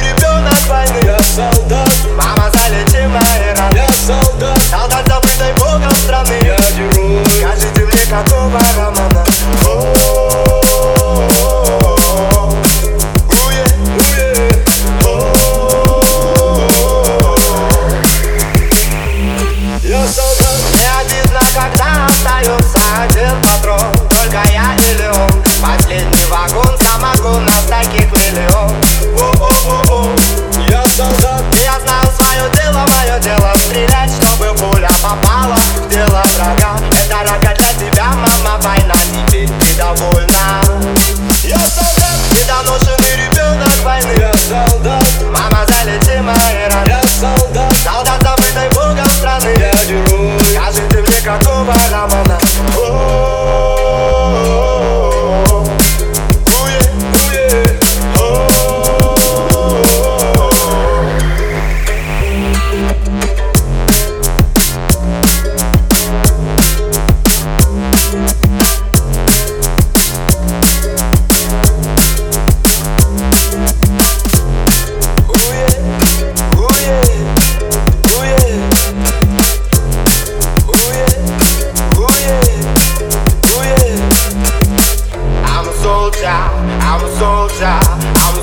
ребенок войны Я солдат, мама залечи мои раны. Я солдат, солдат забытой богом страны. Я герой, скажите мне какого романа. Я солдат, не один, когда остается один патрон Только я или он Последний вагон самогона Мое дело стрелять, чтобы пуля попала в дело врага. Это рога для тебя, мама, война.